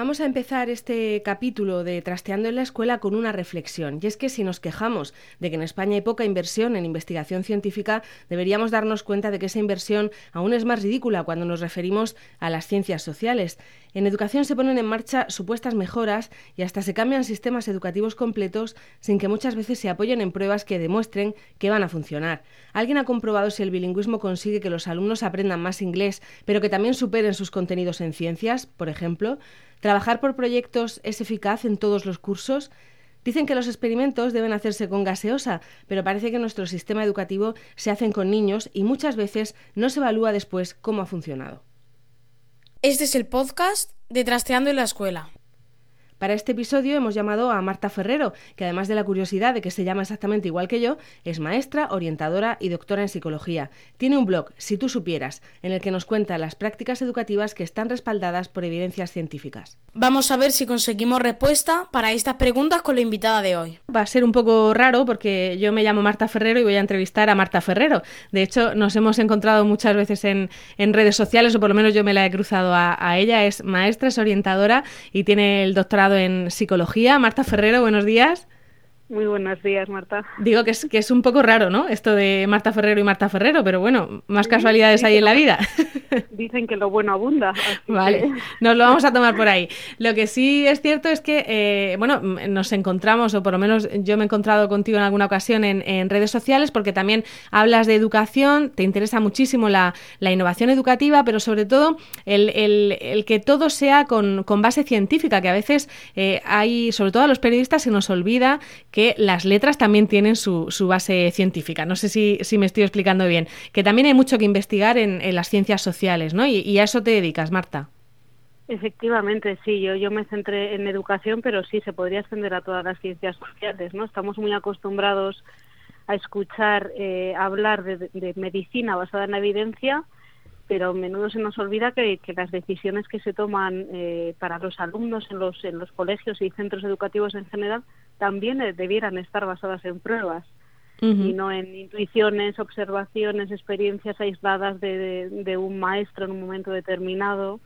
Vamos a empezar este capítulo de Trasteando en la Escuela con una reflexión. Y es que si nos quejamos de que en España hay poca inversión en investigación científica, deberíamos darnos cuenta de que esa inversión aún es más ridícula cuando nos referimos a las ciencias sociales. En educación se ponen en marcha supuestas mejoras y hasta se cambian sistemas educativos completos sin que muchas veces se apoyen en pruebas que demuestren que van a funcionar. ¿Alguien ha comprobado si el bilingüismo consigue que los alumnos aprendan más inglés, pero que también superen sus contenidos en ciencias, por ejemplo? ¿Trabajar por proyectos es eficaz en todos los cursos? Dicen que los experimentos deben hacerse con gaseosa, pero parece que nuestro sistema educativo se hacen con niños y muchas veces no se evalúa después cómo ha funcionado. Este es el podcast de Trasteando en la Escuela. Para este episodio hemos llamado a Marta Ferrero, que además de la curiosidad de que se llama exactamente igual que yo, es maestra, orientadora y doctora en psicología. Tiene un blog, Si tú supieras, en el que nos cuenta las prácticas educativas que están respaldadas por evidencias científicas. Vamos a ver si conseguimos respuesta para estas preguntas con la invitada de hoy. Va a ser un poco raro porque yo me llamo Marta Ferrero y voy a entrevistar a Marta Ferrero. De hecho, nos hemos encontrado muchas veces en, redes sociales, o por lo menos yo me la he cruzado a, a ella. Es maestra, es orientadora y tiene el doctorado en psicología. Marta Ferrero, buenos días. Muy buenos días, Marta. Digo que es, que es un poco raro, ¿no? Esto de Marta Ferrero y Marta Ferrero, pero bueno, más casualidades hay en la vida. Dicen que lo bueno abunda. Vale, nos lo vamos a tomar por ahí. Lo que sí es cierto es que, eh, bueno, nos encontramos, o por lo menos yo me he encontrado contigo en alguna ocasión en, redes sociales, porque también hablas de educación, te interesa muchísimo la, innovación educativa, pero sobre todo el, que todo sea con, base científica, que a veces eh, hay, sobre todo a los periodistas, se nos olvida que que las letras también tienen su, base científica. No sé si, me estoy explicando bien. Que también hay mucho que investigar en, las ciencias sociales, ¿no? Y, a eso te dedicas, Marta. Efectivamente, sí, yo, me centré en educación, pero sí, se podría extender a todas las ciencias sociales, ¿no? Estamos muy acostumbrados a escuchar eh, hablar de, medicina basada en la evidencia, pero a menudo se nos olvida que, las decisiones que se toman eh, para los alumnos en los, en los colegios y centros educativos en general también eh, debieran estar basadas en pruebas y no en intuiciones, observaciones, experiencias aisladas de, de, un maestro en un momento determinado.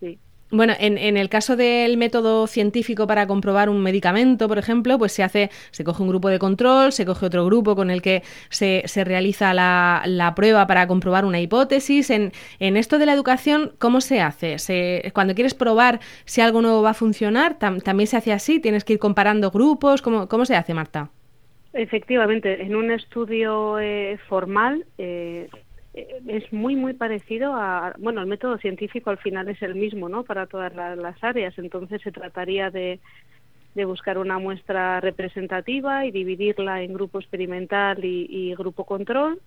Sí. Bueno, en, en, el caso del método científico para comprobar un medicamento, por ejemplo, pues se hace, se coge un grupo de control, se coge otro grupo con el que se, se realiza la, la, prueba para comprobar una hipótesis. En, en, esto de la educación, ¿cómo se hace? Se, cuando quieres probar si algo nuevo va a funcionar, también se hace así, tienes que ir comparando grupos. ¿Cómo, cómo se hace, Marta? Efectivamente, en un estudio eh, formal eh, eh, es muy muy parecido a bueno el método científico al final es el mismo no para todas las áreas. Entonces se trataría de, de buscar una muestra representativa y dividirla en grupo experimental y, grupo control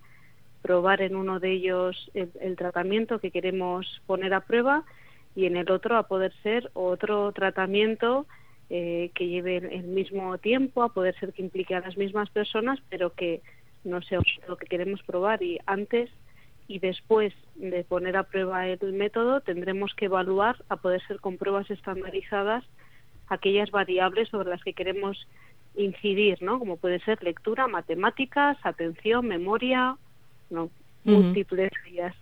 probar en uno de ellos el, tratamiento que queremos poner a prueba y en el otro a poder ser otro tratamiento eh, que lleve el mismo tiempo a poder ser que implique a las mismas personas pero que no sea lo que queremos probar y antes y después de poner a prueba el método tendremos que evaluar, a poder ser con pruebas estandarizadas, aquellas variables sobre las que queremos incidir, ¿no? Como puede ser lectura, matemáticas, atención, memoria, no, múltiples vías.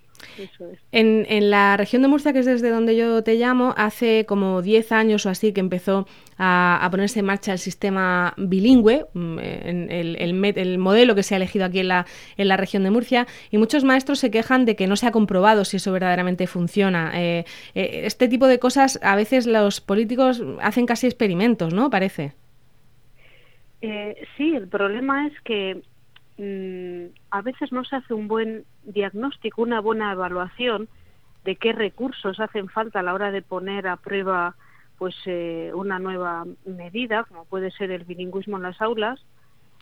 En, en, la región de Murcia, que es desde donde yo te llamo, hace como 10 años o así que empezó a, ponerse en marcha el sistema bilingüe, mm, el, el, modelo que se ha elegido aquí en la, en la región de Murcia, y muchos maestros se quejan de que no se ha comprobado si eso verdaderamente funciona. Eh, eh, este tipo de cosas a veces los políticos hacen casi experimentos, ¿no? Parece. Eh, sí, el problema es que Mm, a veces no se hace un buen diagnóstico, una buena evaluación de qué recursos hacen falta a la hora de poner a prueba pues eh, una nueva medida, como puede ser el bilingüismo en las aulas,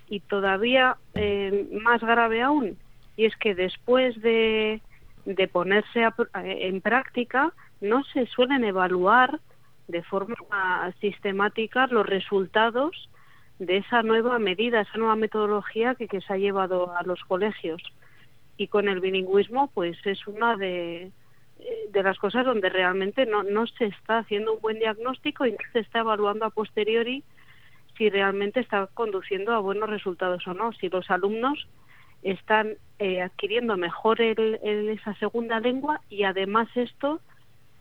y todavía eh, más grave aún, y es que después de, de ponerse en práctica no se suelen evaluar de forma sistemática los resultados de esa nueva medida, esa nueva metodología que, que se ha llevado a los colegios. Y con el bilingüismo, pues es una de, de las cosas donde realmente no, no se está haciendo un buen diagnóstico y no se está evaluando a posteriori si realmente está conduciendo a buenos resultados o no, si los alumnos están eh, adquiriendo mejor el, esa segunda lengua y además esto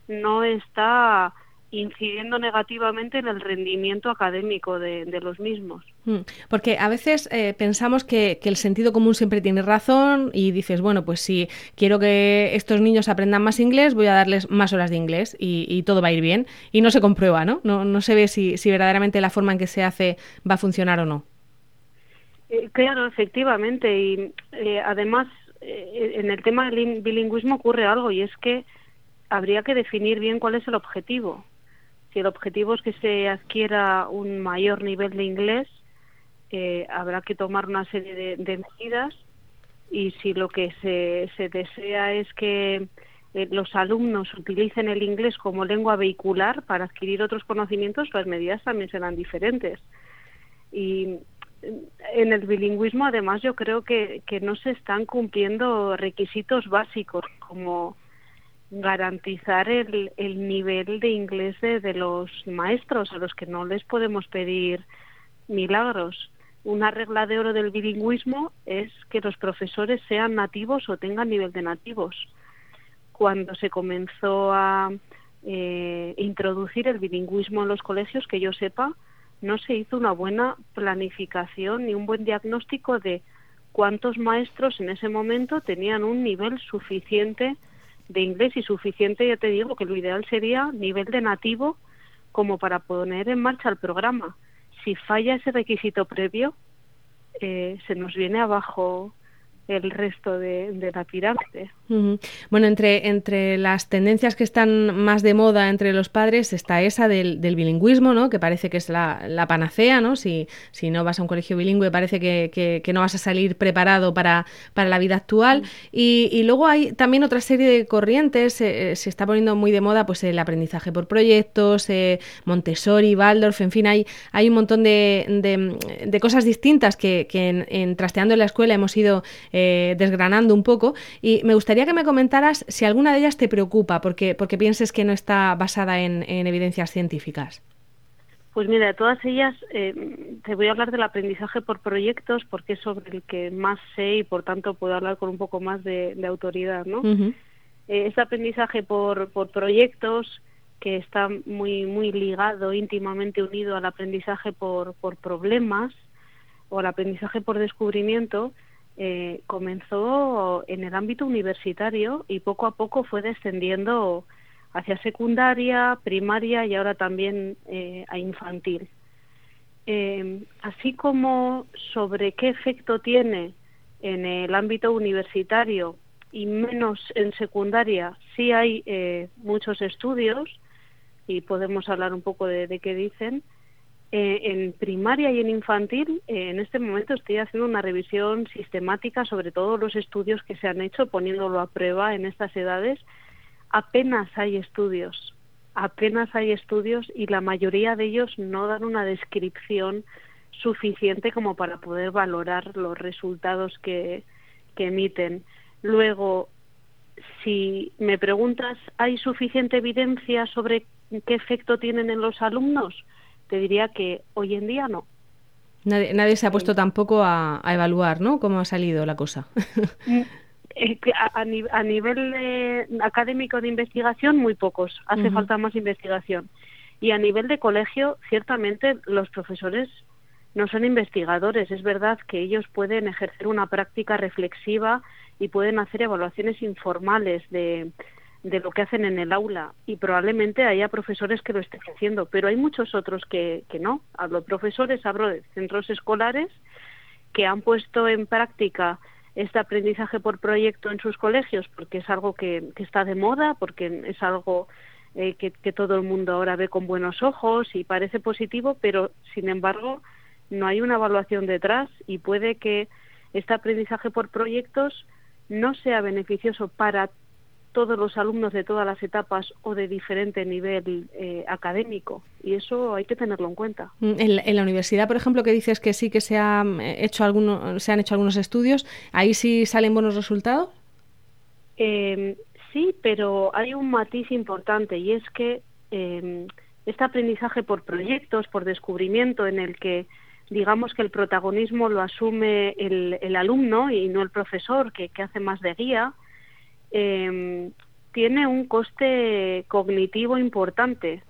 no está incidiendo negativamente en el rendimiento académico de, los mismos. Mm, porque a veces eh, pensamos que, el sentido común siempre tiene razón y dices, bueno, pues si quiero que estos niños aprendan más inglés, voy a darles más horas de inglés y, todo va a ir bien. Y no se comprueba, ¿no? No, no se ve si, si, verdaderamente la forma en que se hace va a funcionar o no. Eh, claro, efectivamente. Y eh, además, en el tema del bilingüismo ocurre algo y es que habría que definir bien cuál es el objetivo si el objetivo es que se adquiera un mayor nivel de inglés, eh, habrá que tomar una serie de, medidas y si lo que se, se desea es que eh, los alumnos utilicen el inglés como lengua vehicular para adquirir otros conocimientos, las medidas también serán diferentes. Y en el bilingüismo, además, yo creo que, que no se están cumpliendo requisitos básicos como garantizar el, el nivel de inglés de, los maestros a los que no les podemos pedir milagros. Una regla de oro del bilingüismo es que los profesores sean nativos o tengan nivel de nativos. Cuando se comenzó a eh, introducir el bilingüismo en los colegios, que yo sepa, no se hizo una buena planificación ni un buen diagnóstico de cuántos maestros en ese momento tenían un nivel suficiente de inglés y suficiente, ya te digo que lo ideal sería nivel de nativo como para poner en marcha el programa. Si falla ese requisito previo, eh, se nos viene abajo el resto de, la pirámide. Bueno, entre, entre las tendencias que están más de moda entre los padres está esa del, bilingüismo, ¿no? que parece que es la, panacea, ¿no? Si, si, no vas a un colegio bilingüe parece que, no vas a salir preparado para, para la vida actual. Y, luego hay también otra serie de corrientes, eh, se está poniendo muy de moda pues el aprendizaje por proyectos, eh, Montessori, Waldorf, en fin, hay, hay un montón de, de, cosas distintas que, en, Trasteando en la Escuela hemos ido eh, desgranando un poco y me gustaría que me comentaras si alguna de ellas te preocupa porque, porque pienses que no está basada en, evidencias científicas. Pues mira, de todas ellas eh, te voy a hablar del aprendizaje por proyectos porque es sobre el que más sé y por tanto puedo hablar con un poco más de, autoridad, ¿no? Eh, este aprendizaje por, por proyectos que está muy muy ligado, íntimamente unido al aprendizaje por, por problemas o al aprendizaje por descubrimiento, eh, comenzó en el ámbito universitario y poco a poco fue descendiendo hacia secundaria, primaria y ahora también eh, a infantil. Eh, así como sobre qué efecto tiene en el ámbito universitario y menos en secundaria, sí hay muchos estudios y podemos hablar un poco de qué dicen, eh, en primaria y en infantil, eh, en este momento estoy haciendo una revisión sistemática sobre todos los estudios que se han hecho, poniéndolo a prueba en estas edades. Apenas hay estudios, apenas hay estudios y la mayoría de ellos no dan una descripción suficiente como para poder valorar los resultados que, que emiten. Luego, si me preguntas, ¿hay suficiente evidencia sobre qué efecto tienen en los alumnos? Te diría que hoy en día no. Nadie, se ha puesto tampoco a, evaluar, ¿no? Cómo ha salido la cosa. Mm, eh, a, a, nivel académico de investigación, muy pocos. Hace falta más investigación. Y a nivel de colegio, ciertamente los profesores no son investigadores. Es verdad que ellos pueden ejercer una práctica reflexiva y pueden hacer evaluaciones informales de, de lo que hacen en el aula y probablemente haya profesores que lo estén haciendo, pero hay muchos otros que, no. Hablo de profesores, hablo de centros escolares que han puesto en práctica este aprendizaje por proyecto en sus colegios porque es algo que, que está de moda, porque es algo eh, que, que todo el mundo ahora ve con buenos ojos y parece positivo, pero sin embargo no hay una evaluación detrás y puede que este aprendizaje por proyectos no sea beneficioso para todos los alumnos de todas las etapas o de diferente nivel eh, académico y eso hay que tenerlo en cuenta. Mm, en la, universidad, por ejemplo, que dices que sí que se, ha eh, hecho alguno, se han hecho algunos estudios, ¿ahí sí salen buenos resultados? Eh, sí, pero hay un matiz importante y es que eh, este aprendizaje por proyectos, por descubrimiento, en el que digamos que el protagonismo lo asume el, el alumno y no el profesor, que, que hace más de guía, eh, tiene un coste cognitivo importante.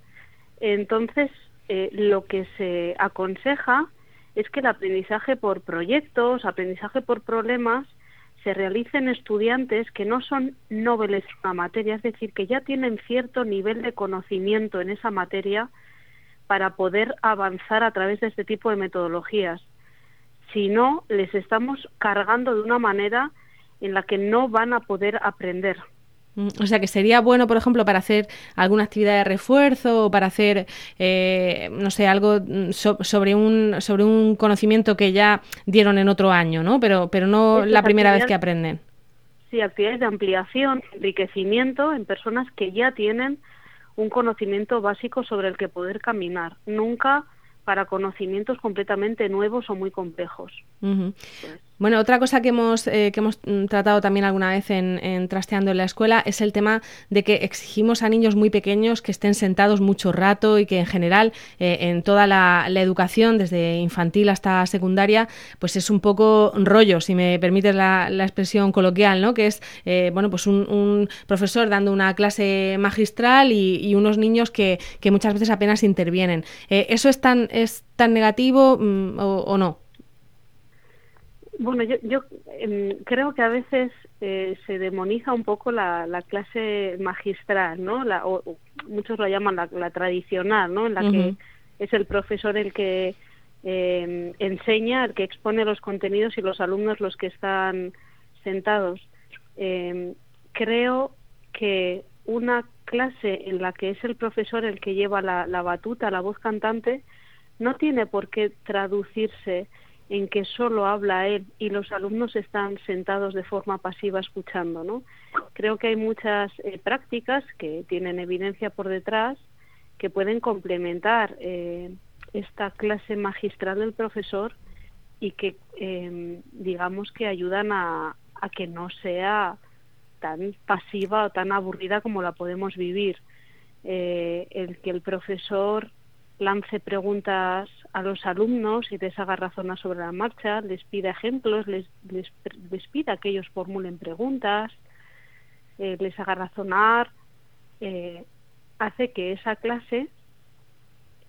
Entonces, eh, lo que se aconseja es que el aprendizaje por proyectos, aprendizaje por problemas, se realicen estudiantes que no son nobles en la materia, es decir, que ya tienen cierto nivel de conocimiento en esa materia para poder avanzar a través de este tipo de metodologías. Si no, les estamos cargando de una manera en la que no van a poder aprender. Mm, o sea que sería bueno, por ejemplo, para hacer alguna actividad de refuerzo o para hacer, eh, no sé, algo mm, sobre un sobre un conocimiento que ya dieron en otro año, ¿no? Pero pero no la primera vez que aprenden. Sí, actividades de ampliación, enriquecimiento en personas que ya tienen un conocimiento básico sobre el que poder caminar. Nunca para conocimientos completamente nuevos o muy complejos. Bueno, otra cosa que hemos, eh, que hemos mm, tratado también alguna vez en, Trasteando en la Escuela es el tema de que exigimos a niños muy pequeños que estén sentados mucho rato y que en general eh, en toda la, educación, desde infantil hasta secundaria, pues es un poco rollo, si me permites la, expresión coloquial, ¿no? Que es, eh, bueno, pues un, profesor dando una clase magistral y, unos niños que, que, muchas veces apenas intervienen. ¿Eso es tan, es tan negativo mm, o no? Bueno, yo, yo em, creo que a veces eh, se demoniza un poco la, la clase magistral, ¿no? La, o, muchos lo llaman la, tradicional, ¿no? En la que es el profesor el que eh, enseña, el que expone los contenidos y los alumnos los que están sentados. Em, creo que una clase en la que es el profesor el que lleva la, la batuta, la voz cantante, no tiene por qué traducirse en que solo habla él y los alumnos están sentados de forma pasiva escuchando, ¿no? Creo que hay muchas eh, prácticas que tienen evidencia por detrás que pueden complementar eh, esta clase magistral del profesor y que em, digamos que ayudan a, a que no sea tan pasiva o tan aburrida como la podemos vivir. Eh, el que el profesor lance preguntas a los alumnos y les haga razonar sobre la marcha, les pida ejemplos, les, les, pida que ellos formulen preguntas, eh, les haga razonar, eh, hace que esa clase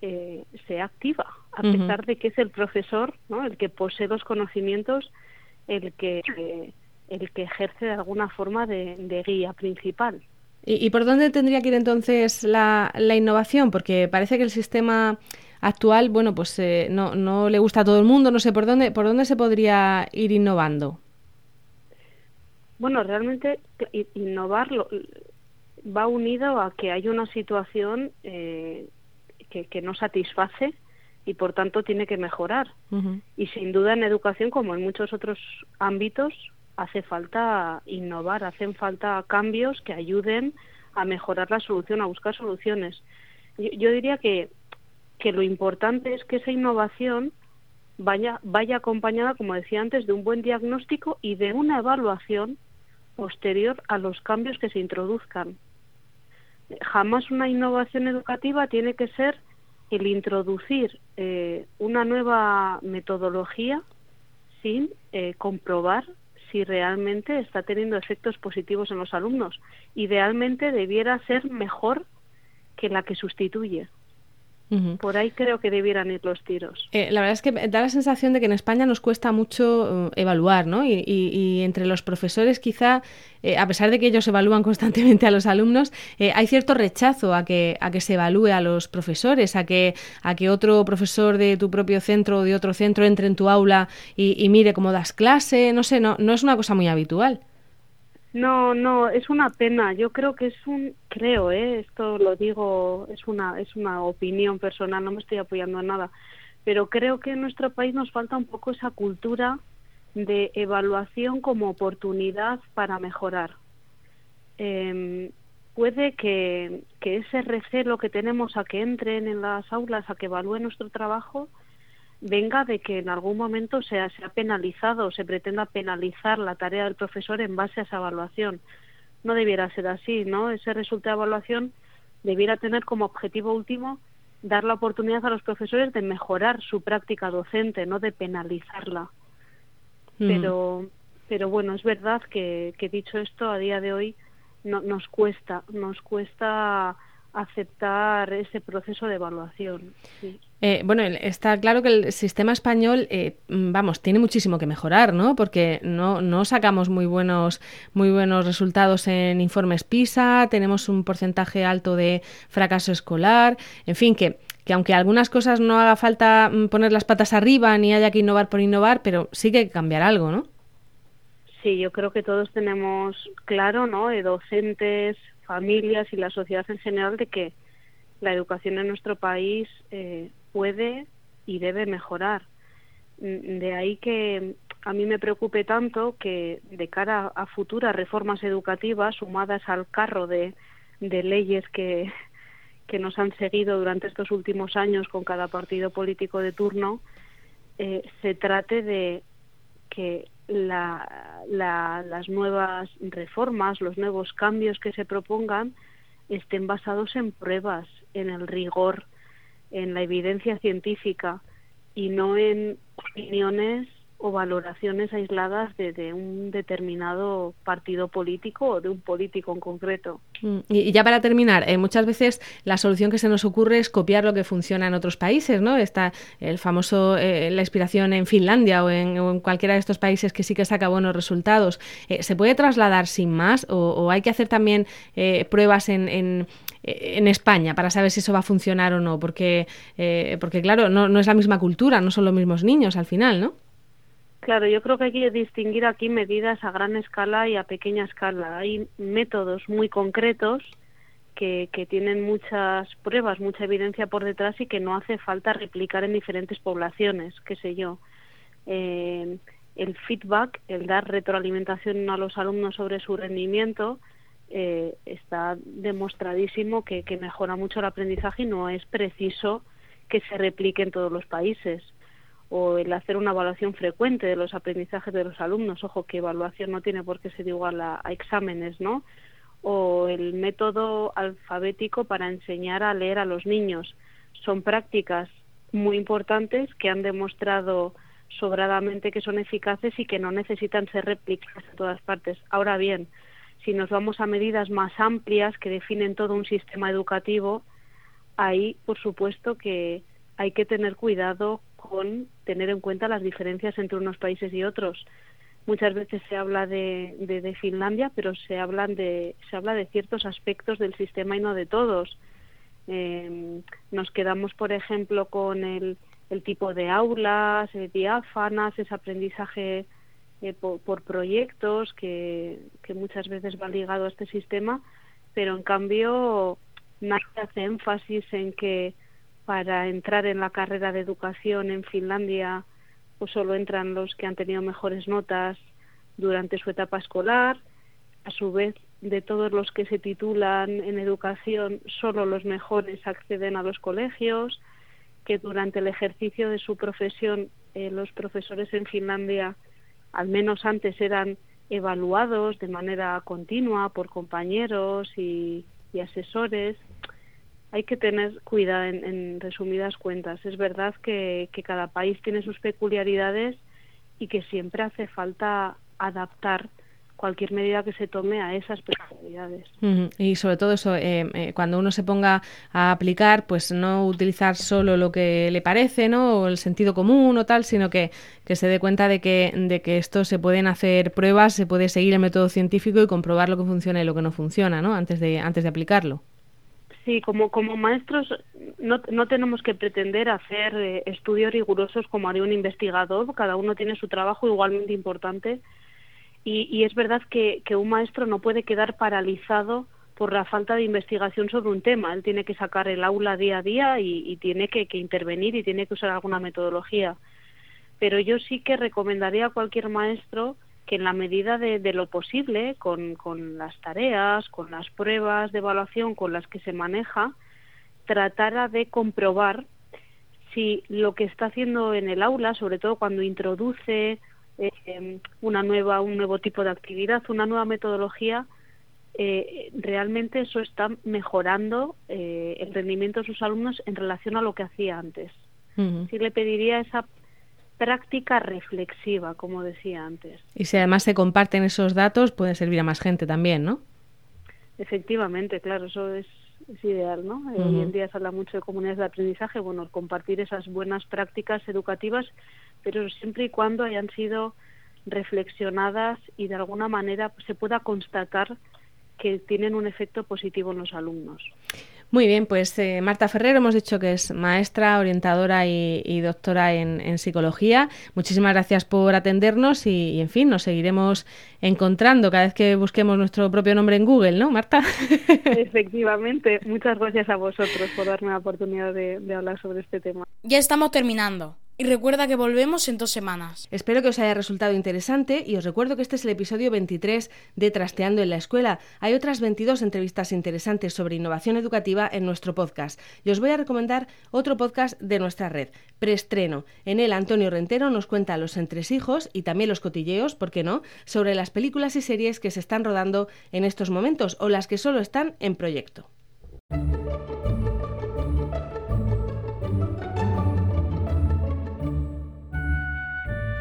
eh, sea activa, a pesar de que es el profesor, ¿no? el que posee los conocimientos, el que, el que ejerce de alguna forma de guía principal. ¿Y, por dónde tendría que ir entonces la, la innovación? Porque parece que el sistema actual, bueno, pues eh, no, no le gusta a todo el mundo, no sé por dónde, por dónde se podría ir innovando. Bueno, realmente innovar va unido a que hay una situación eh, que, que, no satisface y por tanto tiene que mejorar. Y sin duda en educación, como en muchos otros ámbitos, hace falta innovar, hacen falta cambios que ayuden a mejorar la solución, a buscar soluciones. Yo, diría que, que lo importante es que esa innovación vaya, vaya acompañada, como decía antes, de un buen diagnóstico y de una evaluación posterior a los cambios que se introduzcan. Jamás una innovación educativa tiene que ser el introducir eh, una nueva metodología sin eh, comprobar si realmente está teniendo efectos positivos en los alumnos. Idealmente debiera ser mejor que la que sustituye. Por ahí creo que debieran ir los tiros. Eh, la verdad es que da la sensación de que en España nos cuesta mucho eh, evaluar, ¿no? Y, entre los profesores quizá, eh, a pesar de que ellos evalúan constantemente a los alumnos, hay cierto rechazo a que, a que se evalúe a los profesores, a que, a que otro profesor de tu propio centro o de otro centro entre en tu aula y, y mire cómo das clase, no sé, no, no es una cosa muy habitual. No, no, es una pena. Yo creo que es un, creo, ¿eh? esto lo digo, es una, es una opinión personal, no me estoy apoyando en nada, pero creo que en nuestro país nos falta un poco esa cultura de evaluación como oportunidad para mejorar. Eh, puede que, que ese recelo que tenemos a que entren en las aulas, a que evalúen nuestro trabajo, venga de que en algún momento se ha, se ha penalizado o se pretenda penalizar la tarea del profesor en base a esa evaluación. No debiera ser así, ¿no? Ese resultado de evaluación debiera tener como objetivo último dar la oportunidad a los profesores de mejorar su práctica docente, no de penalizarla. Mm. Pero, pero bueno, es verdad que, que dicho esto, a día de hoy no, nos cuesta, nos cuesta aceptar ese proceso de evaluación. Eh, bueno, está claro que el sistema español, eh, mm, vamos, tiene muchísimo que mejorar, ¿no? Porque no, no sacamos muy buenos, muy buenos resultados en informes PISA, tenemos un porcentaje alto de fracaso escolar, en fin, que, que aunque algunas cosas no haga falta mm, poner las patas arriba ni haya que innovar por innovar, pero sí que cambiar algo, ¿no? Sí, yo creo que todos tenemos claro, ¿no? De docentes, familias y la sociedad en general de que la educación en nuestro país eh, puede y debe mejorar. Mm, de ahí que a mí me preocupe tanto que de cara a futuras reformas educativas sumadas al carro de, leyes que, nos han seguido durante estos últimos años con cada partido político de turno, eh, se trate de que la, las nuevas reformas, los nuevos cambios que se propongan estén basados en pruebas, en el rigor, en la evidencia científica y no en opiniones o valoraciones aisladas de, un determinado partido político o de un político en concreto. Mm, y, ya para terminar, eh, muchas veces la solución que se nos ocurre es copiar lo que funciona en otros países, ¿no? Está el famoso, eh, la inspiración en Finlandia o en, cualquiera de estos países que sí que saca buenos resultados. Eh, ¿Se puede trasladar sin más o, hay que hacer también pruebas en, en, España para saber si eso va a funcionar o no? Porque, porque claro, no, no es la misma cultura, no son los mismos niños al final, ¿no? Claro, yo creo que hay que distinguir aquí medidas a gran escala y a pequeña escala. Hay métodos muy concretos que, que tienen muchas pruebas, mucha evidencia por detrás y que no hace falta replicar en diferentes poblaciones, qué sé yo. Eh, el feedback, el dar retroalimentación a los alumnos sobre su rendimiento, eh, está demostradísimo que, que mejora mucho el aprendizaje y no es preciso que se replique en todos los países o el hacer una evaluación frecuente de los aprendizajes de los alumnos, ojo que evaluación no tiene por qué ser igual a, exámenes, ¿no? O el método alfabético para enseñar a leer a los niños. Son prácticas muy importantes que han demostrado sobradamente que son eficaces y que no necesitan ser replicadas en todas partes. Ahora bien, si nos vamos a medidas más amplias que definen todo un sistema educativo, ahí, por supuesto, que hay que tener cuidado con tener en cuenta las diferencias entre unos países y otros. Muchas veces se habla de, de, Finlandia, pero se hablan de se habla de ciertos aspectos del sistema y no de todos. Eh, nos quedamos, por ejemplo, con el, el tipo de aulas eh, diáfanas, ese aprendizaje eh, por, por, proyectos que, que muchas veces va ligado a este sistema, pero en cambio nadie hace énfasis en que para entrar en la carrera de educación en Finlandia pues solo entran los que han tenido mejores notas durante su etapa escolar. A su vez, de todos los que se titulan en educación, solo los mejores acceden a los colegios, que durante el ejercicio de su profesión eh, los profesores en Finlandia, al menos antes, eran evaluados de manera continua por compañeros y, asesores. Hay que tener cuidado en, resumidas cuentas. Es verdad que, cada país tiene sus peculiaridades y que siempre hace falta adaptar cualquier medida que se tome a esas personalidades. Y sobre todo eso, eh, eh, cuando uno se ponga a aplicar, pues no utilizar solo lo que le parece, ¿no? O el sentido común o tal, sino que, que se dé cuenta de que, de que esto se pueden hacer pruebas, se puede seguir el método científico y comprobar lo que funciona y lo que no funciona, ¿no? Antes de, antes de aplicarlo. Sí, como, como maestros no, no tenemos que pretender hacer eh, estudios rigurosos como haría un investigador, cada uno tiene su trabajo igualmente importante y, es verdad que, un maestro no puede quedar paralizado por la falta de investigación sobre un tema. Él tiene que sacar el aula día a día y, tiene que, intervenir y tiene que usar alguna metodología. Pero yo sí que recomendaría a cualquier maestro que en la medida de, lo posible, con, con, las tareas, con las pruebas de evaluación con las que se maneja, tratara de comprobar si lo que está haciendo en el aula, sobre todo cuando introduce eh, una nueva, un nuevo tipo de actividad, una nueva metodología, eh, realmente eso está mejorando eh, el rendimiento de sus alumnos en relación a lo que hacía antes. Sí le pediría esa práctica reflexiva, como decía antes. Y si además se comparten esos datos, puede servir a más gente también, ¿no? Efectivamente, claro, eso es, ideal, ¿no? Hoy en día se habla mucho de comunidades de aprendizaje, bueno, compartir esas buenas prácticas educativas pero siempre y cuando hayan sido reflexionadas y de alguna manera se pueda constatar que tienen un efecto positivo en los alumnos. Muy bien, pues eh, Marta Ferrero hemos dicho que es maestra, orientadora y, doctora en, psicología. Muchísimas gracias por atendernos y, en fin, nos seguiremos encontrando cada vez que busquemos nuestro propio nombre en Google, ¿no, Marta? Efectivamente. Muchas gracias a vosotros por darme la oportunidad de hablar sobre este tema. Ya estamos terminando. Y recuerda que volvemos en dos semanas. Espero que os haya resultado interesante y os recuerdo que este es el episodio 23 de Trasteando en la Escuela. Hay otras 22 entrevistas interesantes sobre innovación educativa en nuestro podcast. Y os voy a recomendar otro podcast de nuestra red, Preestreno. En él Antonio Rentero nos cuenta los entresijos y también los cotilleos, ¿por qué no?, sobre las películas y series que se están rodando en estos momentos o las que solo están en proyecto.